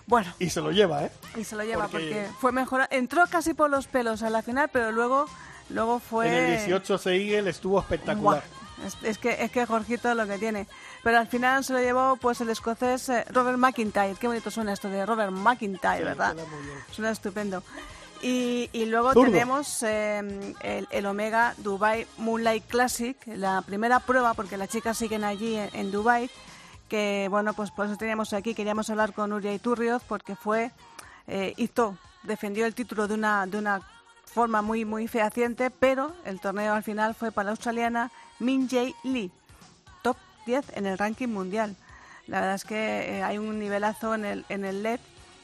Bueno, y se lo lleva, ¿eh? y se lo lleva porque- porque, fue mejor. Entró casi por los pelos a la final, pero luego, luego fue... En el 18 Seigel estuvo espectacular. Buah, Es, es que es que Jorgito lo que tiene. Pero al final se lo llevó pues el escocés eh, Robert McIntyre. Qué bonito suena esto de Robert McIntyre, Sí, ¿verdad? suena estupendo. Y, y luego tenemos eh, el, el Omega Dubai Moonlight Classic, la primera prueba, porque las chicas siguen allí en, en Dubai, que bueno, pues por eso teníamos aquí, queríamos hablar con Uria Iturrioz, porque fue, eh, hizo, defendió el título de una, de una forma muy, muy fehaciente, pero el torneo al final fue para la australiana Min Jae Lee, 10 en el ranking mundial. La verdad es que eh, hay un nivelazo en el, en el LED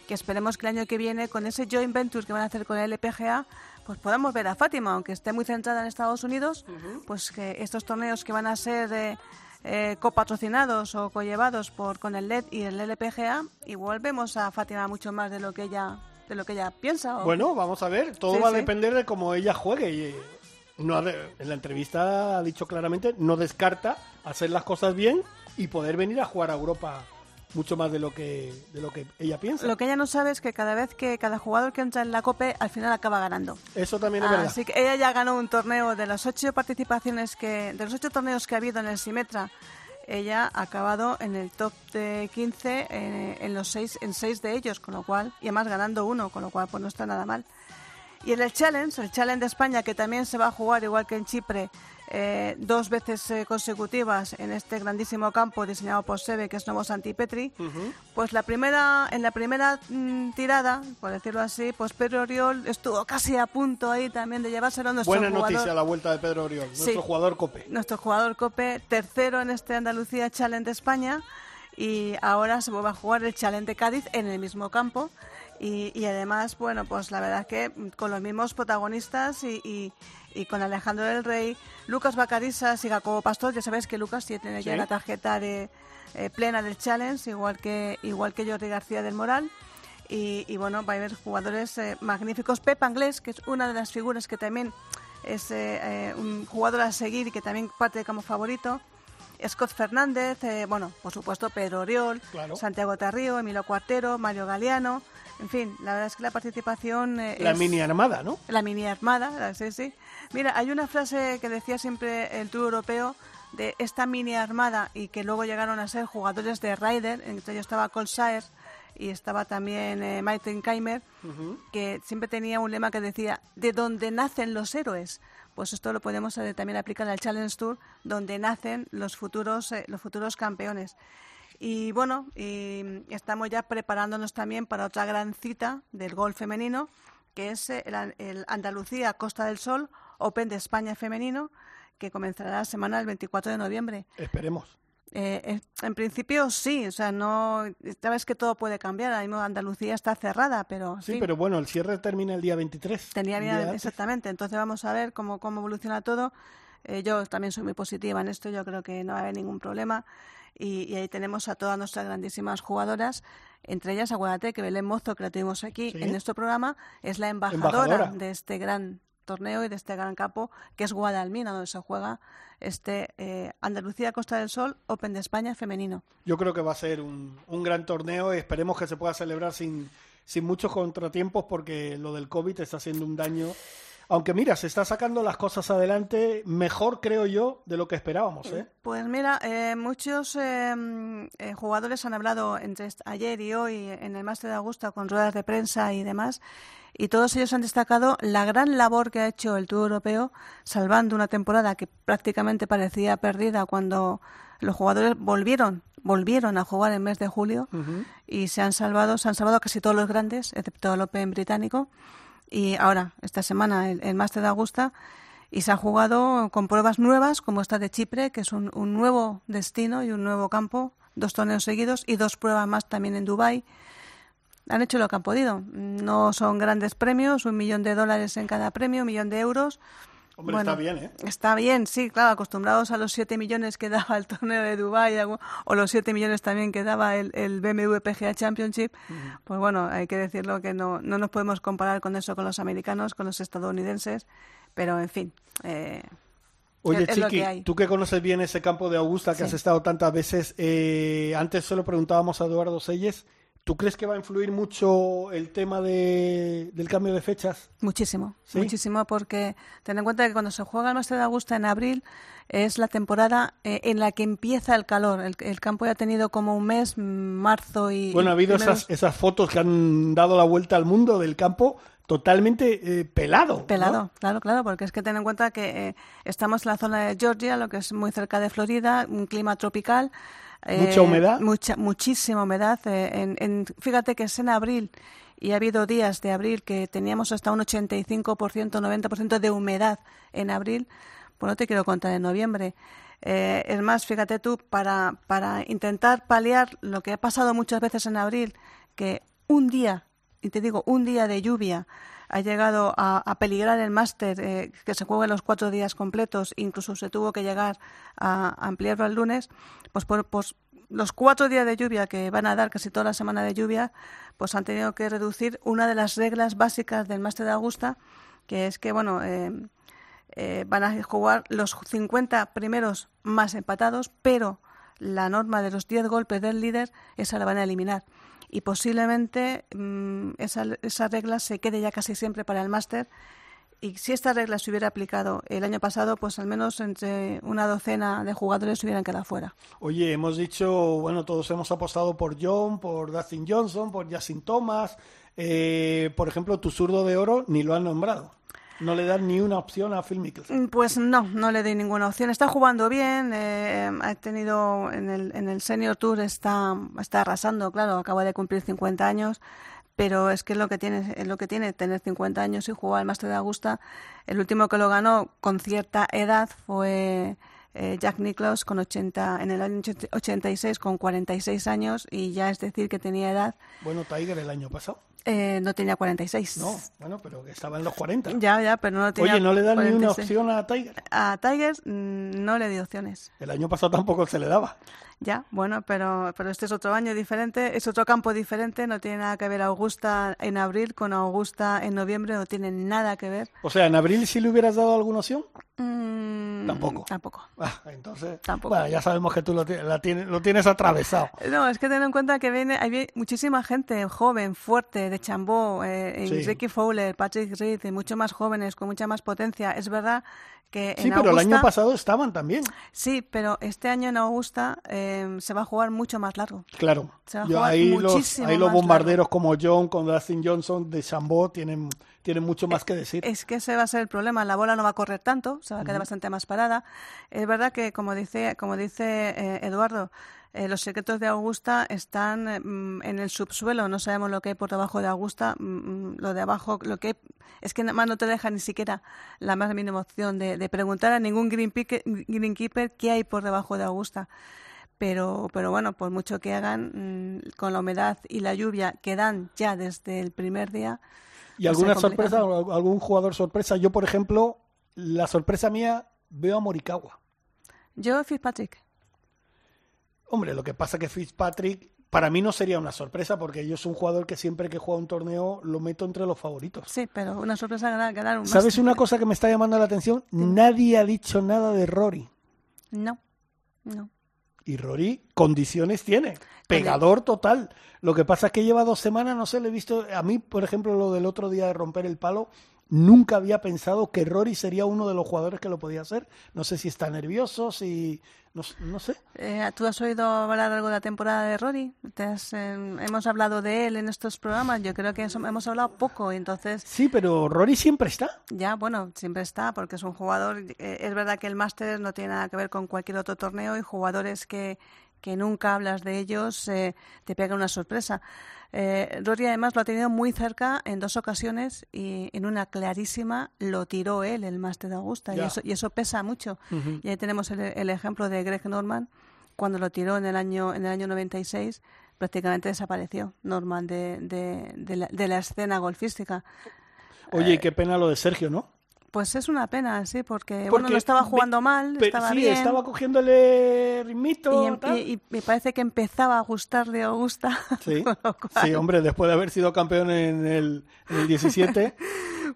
que esperemos que el año que viene, con ese joint venture que van a hacer con el LPGA, pues podamos ver a Fátima, aunque esté muy centrada en Estados Unidos, pues que estos torneos que van a ser eh, eh, copatrocinados o collevados por con el LED y el LPGA, igual vemos a Fátima mucho más de lo que ella de lo que ella piensa. o- Bueno, vamos a ver. Todo Sí, va a sí. depender de cómo ella juegue. Y no ha de- en la entrevista ha dicho claramente, no descarta hacer las cosas bien y poder venir a jugar a Europa mucho más de lo que de lo que ella piensa. Lo que ella no sabe es que cada vez que cada jugador que entra en la COPE al final acaba ganando. Eso también es verdad. Así que ella ya ganó un torneo de las ocho participaciones que, de los ocho torneos que ha habido en el Simetra. Ella ha acabado en el top de 15 eh, en los seis, en seis de ellos, con lo cual, y además ganando uno, con lo cual pues no está nada mal. Y en el Challenge, el Challenge de España, que también se va a jugar igual que en Chipre eh, dos veces eh, consecutivas en este grandísimo campo diseñado por Sebe, que es Novo Santipetri, pues la primera, en la primera mm, tirada, por decirlo así, pues Pedro Oriol estuvo casi a punto ahí también de llevárselo nuestro Buena jugador. noticia la vuelta de Pedro Oriol, Sí. nuestro jugador Cope. Nuestro jugador Cope, tercero en este Andalucía Challenge de España y ahora se vuelve a jugar el Challenge de Cádiz en el mismo campo y, y además, bueno, pues la verdad que con los mismos protagonistas y, y- y con Alejandro del Rey, Lucas Bacarisas y Jacobo Pastor, ya sabéis que Lucas ya tiene ya Sí. la tarjeta de, eh, plena del Challenge, igual que, igual que Jordi García del Moral. Y, y, bueno, va a haber jugadores eh, magníficos. Pep Anglés, que es una de las figuras que también es eh, eh, un jugador a seguir y que también parte como favorito. Scott Fernández, eh, bueno, por supuesto Pedro Oriol, Claro. Santiago Tarrío, Emilio Cuartero, Mario Galeano. En fin, la verdad es que la participación. eh, La es- mini armada, ¿no? la mini armada, sí, sí. Mira, hay una frase que decía siempre el Tour Europeo de esta mini armada y que luego llegaron a ser jugadores de Ryder, entre ellos estaba Cole Saer y estaba también eh, Martin Keimer, que siempre tenía un lema que decía, de donde nacen los héroes. Pues esto lo podemos eh, también aplicar al Challenge Tour, donde nacen los futuros, eh, los futuros campeones. Y bueno, y estamos ya preparándonos también para otra gran cita del golf femenino, que es eh, el, el Andalucía Costa del Sol Open de España femenino, que comenzará la semana del 24 de noviembre. Esperemos. Eh, eh, en principio sí, o sea, no, sabes que todo puede cambiar. Ahora mismo Andalucía está cerrada, pero Sí, fin, pero bueno, el cierre termina el día 23. tenía bien- exactamente. Entonces vamos a ver cómo, cómo evoluciona todo. Eh, yo también soy muy positiva en esto, yo creo que no va a haber ningún problema. Y, y ahí tenemos a todas nuestras grandísimas jugadoras, entre ellas, acuérdate que Belén Mozo, que la tuvimos aquí Sí. en nuestro programa, es la embajadora, Embajadora. de este gran torneo y de este gran campo, que es Guadalmina, donde se juega este eh, Andalucía Costa del Sol Open de España femenino. Yo creo que va a ser un, un gran torneo y esperemos que se pueda celebrar sin, sin muchos contratiempos porque lo del COVID está haciendo un daño. Aunque mira, se está sacando las cosas adelante mejor, creo yo, de lo que esperábamos. ¿eh? Pues mira, eh, muchos eh, eh, jugadores han hablado entre ayer y hoy en el Máster de Augusta con ruedas de prensa y demás, y todos ellos han destacado la gran labor que ha hecho el Tour Europeo, salvando una temporada que prácticamente parecía perdida cuando los jugadores volvieron volvieron a jugar en el mes de julio y se han salvado, se han salvado casi todos los grandes, excepto el Open británico. Y ahora, esta semana, el, el Máster de Augusta, y se ha jugado con pruebas nuevas, como esta de Chipre, que es un, un nuevo destino y un nuevo campo, dos torneos seguidos y dos pruebas más también en Dubái. Han hecho lo que han podido. No son grandes premios, un millón de dólares en cada premio, un millón de euros. Hombre, está bien, ¿eh? Está bien, sí, claro, acostumbrados a los 7 millones que daba el torneo de Dubái o los 7 millones también que daba el, el BMW PGA Championship, pues bueno, hay que decirlo que no, no nos podemos comparar con eso con los americanos, con los estadounidenses, pero en fin. eh, Oye, es- Chiqui, que tú que conoces bien ese campo de Augusta, que Sí. has estado tantas veces, eh, antes se lo preguntábamos a Eduardo Selles, ¿tú crees que va a influir mucho el tema de, del cambio de fechas? Muchísimo, ¿Sí? muchísimo, porque ten en cuenta que cuando se juega el Máster de Augusta en abril es la temporada eh, en la que empieza el calor. El, el campo ya ha tenido como un mes, mm, marzo y. Bueno, ha habido primeros- esas, esas fotos que han dado la vuelta al mundo del campo totalmente eh, pelado. ¿no? Pelado, claro, claro, porque es que ten en cuenta que eh, estamos en la zona de Georgia, lo que es muy cerca de Florida, un clima tropical. Eh, Mucha humedad. Mucha, muchísima humedad. eh, en, en- fíjate que es en abril y ha habido días de abril que teníamos hasta un 85%, 90% de humedad en abril. Pues no te quiero contar en noviembre. Eh, es más, fíjate tú, para, para intentar paliar lo que ha pasado muchas veces en abril, que un día, y te digo, un día de lluvia ha llegado a, peligrar el máster, eh, que se juegue los cuatro días completos, incluso se tuvo que llegar a, a ampliarlo al lunes, pues por, pues los cuatro días de lluvia que van a dar casi toda la semana de lluvia, pues han tenido que reducir una de las reglas básicas del máster de Augusta, que es que, bueno, eh, eh, van a jugar los 50 primeros más empatados, pero la norma de los 10 golpes del líder, esa la van a eliminar. Y posiblemente mm, esa, esa regla se quede ya casi siempre para el máster. Y si esta regla se hubiera aplicado el año pasado, pues al menos entre una docena de jugadores se hubieran quedado fuera. Oye, hemos dicho, bueno, todos hemos apostado por John, por Dustin Johnson, por Justin Thomas. Eh, por ejemplo, tu zurdo de oro ni lo han nombrado. No le dan ni una opción a Phil Mickelson. Mm, Pues no, no le doy ninguna opción. Está jugando bien, eh, ha tenido en el, en el Senior Tour está, está arrasando, claro, acaba de cumplir 50 años, pero es que es lo que tiene, es lo que tiene tener 50 años y jugar al Master de Augusta. El último que lo ganó con cierta edad fue eh, Jack Nicklaus con 80 en el año 86 con 46 años y ya es decir que tenía edad, Bueno, Tiger el año pasado. Eh, no tenía 46. No, bueno, pero estaba en los 40. Ya, ya, pero no tenía Oye, ¿no le dan ni una 46. opción a Tiger? A Tiger mm, no le di opciones. El año pasado tampoco se le daba. Ya, bueno, pero, pero este es otro año diferente, es otro campo diferente, no tiene nada que ver Augusta en abril con Augusta en noviembre, no tiene nada que ver. O sea, ¿en abril sí le hubieras dado alguna opción? Mm, Tampoco. Tampoco. Ah, entonces, Tampoco. bueno, ya sabemos que tú lo, la tienes, lo tienes atravesado. No, es que ten en cuenta que viene, hay muchísima gente joven, fuerte, de Chambó, eh, Sí. Ricky Fowler, Patrick Reed, y mucho más jóvenes, con mucha más potencia. Es verdad que Sí, en pero el año pasado estaban también. Sí, pero este año en Augusta eh, se va a jugar mucho más largo. Claro. Se va a Yo jugar ahí los, ahí los bombarderos como John, con Dustin Johnson, de Chambó, tienen, tienen mucho más que decir. Es que ese va a ser el problema. La bola no va a correr tanto, se va a quedar bastante más parada. Es verdad que, como dice, como dice eh, Eduardo, eh, los secretos de Augusta están eh, mm, en el subsuelo. No sabemos lo que hay por debajo de Augusta. Mm, mm, lo de abajo, lo que es que nada más no te deja ni siquiera la más mínima opción de, de preguntar a ningún greenkeeper, greenkeeper qué hay por debajo de Augusta. Pero, pero bueno, por mucho que hagan, mm, con la humedad y la lluvia que dan ya desde el primer día. ¿Y alguna sorpresa, algún jugador sorpresa? Yo, por ejemplo, la sorpresa mía veo a Morikawa. Yo, Fitzpatrick. Hombre, lo que pasa que Fitzpatrick para mí no sería una sorpresa porque yo soy un jugador que siempre que juega un torneo lo meto entre los favoritos. Sí, pero una sorpresa ganar, ganar un ¿Sabes una cosa que me está llamando la atención? Nadie ha dicho nada de Rory. No, no. Y Rory condiciones tiene. Pegador total. Lo que pasa es que lleva dos semanas, no sé, le he visto. A mí, por ejemplo, lo del otro día de romper el palo, nunca había pensado que Rory sería uno de los jugadores que lo podía hacer. No sé si está nervioso, si. No, sé. Eh, ¿Tú has oído hablar algo de la temporada de Rory? ¿Te has, eh, hemos hablado de él en estos programas. Yo creo que eso- hemos hablado poco. Entonces, Sí, pero Rory siempre está. ya, bueno, siempre está porque es un jugador. eh, es verdad que el Masters no tiene nada que ver con cualquier otro torneo y jugadores que, que nunca hablas de ellos eh, te pegan una sorpresa. Eh, Rory además lo ha tenido muy cerca en dos ocasiones y en una clarísima lo tiró él, el Máster de Augusta, y eso, y eso pesa mucho. Y ahí tenemos el, el ejemplo de Greg Norman, cuando lo tiró en el año, en el año 96, prácticamente desapareció Norman de, de, de la, de la escena golfística. Oye, y qué pena lo de Sergio, ¿no? Pues es una pena, sí, porque, bueno, no estaba jugando mal, estaba sí, bien. estaba cogiéndole ritmito. y, em- tal. y- y me parece que empezaba a gustarle a Augusta. (laughs) Sí. hombre, después de haber sido campeón en el, en el 17. (laughs)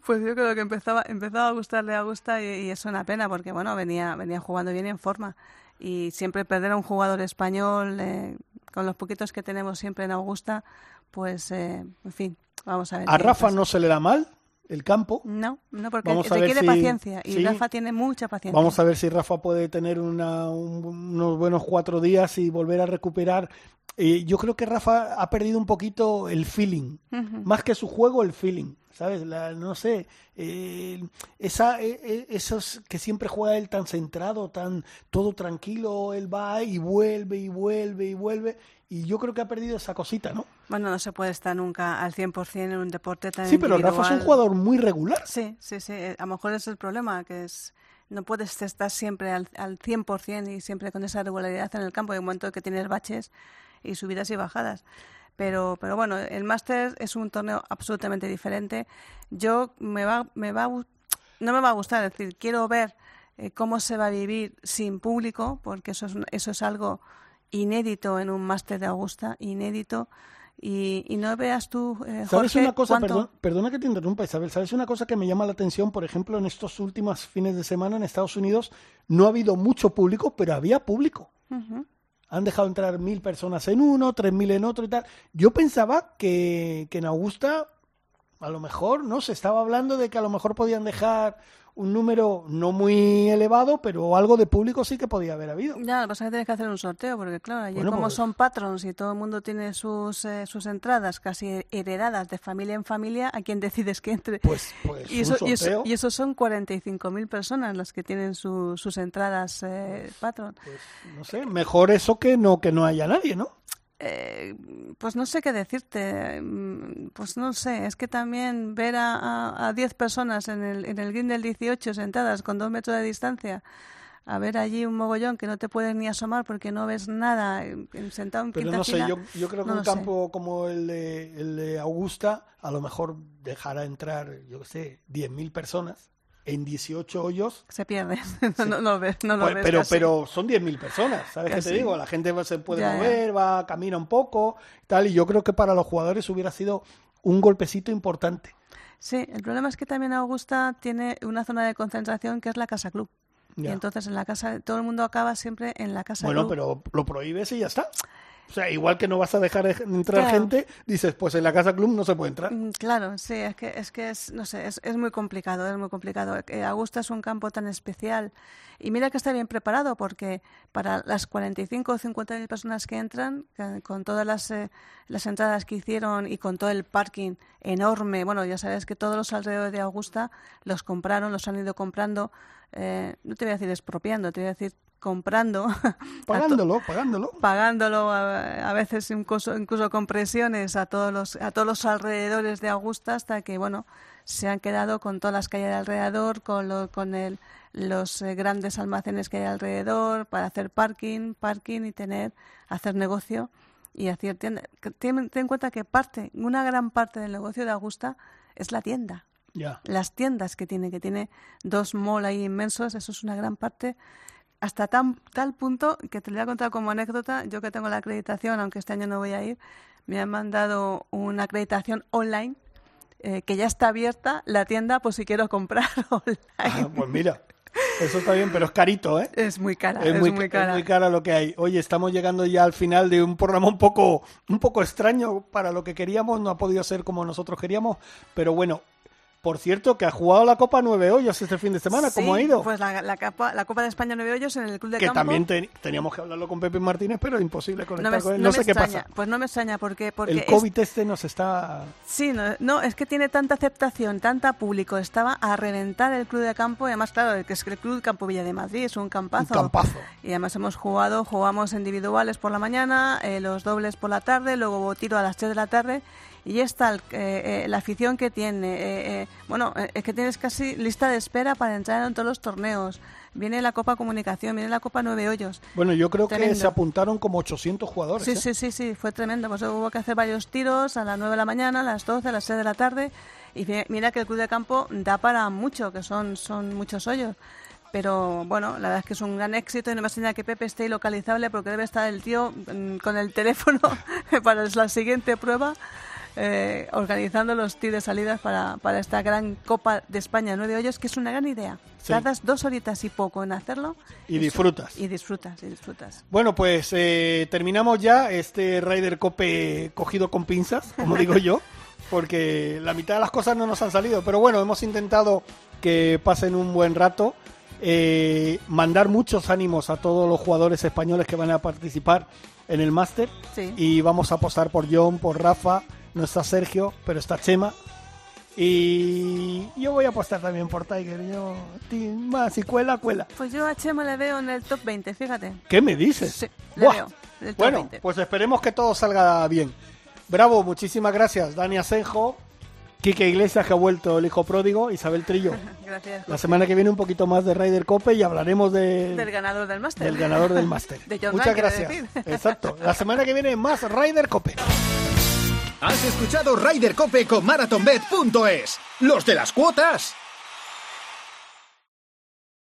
Pues yo creo que empezaba, empezaba a gustarle a Augusta y, y es una pena porque, bueno, venía, venía jugando bien en forma. Y siempre perder a un jugador español, eh, con los poquitos que tenemos siempre en Augusta, pues, eh, en fin, vamos a ver. A Rafa pasa. no se le da mal el campo. No, no, porque Vamos a requiere si- paciencia y sí. Rafa tiene mucha paciencia. Vamos a ver si Rafa puede tener una- un- unos buenos cuatro días y volver a recuperar. Eh, yo creo que Rafa ha perdido un poquito el feeling. Más que su juego, el feeling. ¿Sabes? La- no sé. eh, esa, eh, eh, esos que siempre juega él tan centrado, tan todo tranquilo. Él va y vuelve y vuelve y vuelve. Y yo creo que ha perdido esa cosita, ¿no? Bueno, no se puede estar nunca al 100% en un deporte tan Sí, pero Rafa es un individual. jugador muy regular. Sí, sí, sí. eh, A lo mejor es el problema, que es no puedes estar siempre al, al 100% y siempre con esa regularidad en el campo. Hay un momento que tienes baches y subidas y bajadas. Pero, pero bueno, el Masters es un torneo absolutamente diferente. Yo me va, me va, no me va a gustar, es decir, quiero ver eh, cómo se va a vivir sin público, porque eso es, eso es algo inédito en un Máster de Augusta, inédito. Y, y no veas tú, eh, ¿Sabes una cosa? Perdón- perdona que te interrumpa, Isabel. ¿Sabes una cosa que me llama la atención? Por ejemplo, en estos últimos fines de semana en Estados Unidos no ha habido mucho público, pero había público. Ujú. Han dejado entrar mil personas en uno, tres mil en otro y tal. Yo pensaba que, que en Augusta, a lo mejor, ¿no? Se estaba hablando de que a lo mejor podían dejar un número no muy elevado, pero algo de público sí que podía haber habido. Ya, lo que pasa es que tienes que hacer un sorteo, porque claro, allí Bueno, como pues- son patrons y todo el mundo tiene sus, eh, sus entradas casi heredadas de familia en familia, ¿a quién decides que entre? Pues, pues y, un eso, y, eso, sorteo. y eso son 45.000 personas las que tienen su- sus entradas eh, patron. No sé, mejor eso que no que no haya nadie, ¿no? Eh, pues no sé qué decirte. Mm, Pues no sé, es que también ver a, a, a 10 personas en el, en el green del 18 sentadas con dos metros de distancia, a ver allí un mogollón que no te puedes ni asomar porque no ves nada, sentado en Pero quinta no sé, fila, yo, yo creo que no un lo sé. campo como el de, el de Augusta a lo mejor dejará entrar, yo qué sé, 10.000 personas en 18 hoyos. Se pierde, (laughs) no, no, lo ves, no lo Pues, ves pero, casi. pero son 10.000 personas, ¿sabes qué te digo? La gente se puede Ya, ya. mover, va, camina un poco, tal, y yo creo que para los jugadores hubiera sido un golpecito importante. Sí, el problema es que también Augusta tiene una zona de concentración que es la Casa Club. Y Ya. entonces en la casa, todo el mundo acaba siempre en la Casa Bueno, Club. pero lo prohíbes y ya está. O sea, igual que no vas a dejar de- entrar Claro. gente, dices, pues en la casa club no se puede entrar. Mm, Claro, sí, es que es que es, no sé, es, es muy complicado, es muy complicado. Eh, Augusta es un campo tan especial y mira que está bien preparado porque para las 45 o 50 mil personas que entran, con todas las, eh, las entradas que hicieron y con todo el parking enorme, bueno, ya sabes que todos los alrededores de Augusta los compraron, los han ido comprando, eh, no te voy a decir expropiando, te voy a decir comprando. (laughs) a Pagándolo, pagándolo. pagándolo a, a veces incluso, incluso con presiones a todos los a todos los alrededores de Augusta hasta que bueno se han quedado con todas las calles de alrededor con lo- con el, los eh, grandes almacenes que hay alrededor para hacer parking parking y tener hacer negocio y hacer tienda ten, ten en cuenta que parte una gran parte del negocio de Augusta es la tienda las tiendas que tiene, que tiene dos malls ahí inmensos, eso es una gran parte, hasta tan, tal punto que te lo voy a contar como anécdota, yo que tengo la acreditación, aunque este año no voy a ir, me han mandado una acreditación online eh, que ya está abierta la tienda por si quiero comprar (laughs) online. Ah, pues mira, eso está bien, pero es carito, ¿eh? Es muy cara, Es es, muy, muy, ca- es cara. muy cara lo que hay. Oye, estamos llegando ya al final de un programa un poco, un poco extraño para lo que queríamos. No ha podido ser como nosotros queríamos, pero bueno. Por cierto, que ha jugado la Copa Nueve Hoyos este fin de semana. ¿Cómo ha Sí, ido? Pues la, la, capa- la Copa de España Nueve Hoyos en el Club de que Campo. también te- teníamos que hablarlo con Pepe Martínez, pero imposible no conectar me, con él. no No, me sé qué extraña, pasa. Pues no me extraña porque, porque El es- COVID este nos está... Sí, no, no, es que tiene tanta aceptación, tanta público, estaba a reventar el club de campo y además, claro, que es que el club campo Villa de Madrid es un campazo. Un campazo. Y además hemos jugado, jugamos individuales por la mañana, eh, los dobles por la tarde, luego tiro a las 3 de la tarde y está el- eh, eh, la afición que tiene. eh, eh, bueno, es que tienes casi lista de espera para entrar en todos los torneos. Viene la Copa Comunicación, viene la Copa Nueve Hoyos. Bueno, yo creo que se apuntaron como 800 jugadores. Sí, sí, sí, sí, fue tremendo. Pues hubo que hacer varios tiros a las 9 de la mañana, a las 12, a las 6 de la tarde. Y mira que el club de campo da para mucho, que son, son muchos hoyos. Pero bueno, la verdad es que es un gran éxito y no me extraña que Pepe esté localizable porque debe estar el tío mm, con el teléfono (laughs) para la siguiente prueba. Eh, organizando los tiros de salidas para, para esta gran Copa de España Nueve Hoyos, que es una gran idea. Sí. Tardas dos horitas y poco en hacerlo. Y disfrutas. Y disfrutas, y disfrutas. Bueno, pues eh, terminamos ya este Ryder Cope cogido con pinzas, como digo yo, (laughs) porque la mitad de las cosas no nos han salido. Pero bueno, hemos intentado que pasen un buen rato, eh, mandar muchos ánimos a todos los jugadores españoles que van a participar en el máster. Sí. Y vamos a apostar por John, por Rafa, no está Sergio, pero está Chema. Y yo voy a apostar también por Tiger. Yo, más, si cuela, cuela. Pues yo a Chema le veo en el top 20, fíjate. ¿Qué me dices? Sí, le Buah. veo. en el top Bueno, 20. pues esperemos que todo salga bien. Bravo, muchísimas gracias. Dani Asenjo, Quique Iglesias, que ha vuelto el hijo pródigo, Isabel Trillo. (laughs) Gracias. La semana que viene un poquito más de Ryder Cope y hablaremos de- Del ganador del máster. del ganador del máster. (laughs) De John Muchas gracias. Exacto. La semana que viene más Ryder Cope. Has escuchado Ryder Cope con MarathonBet.es. Los de las cuotas.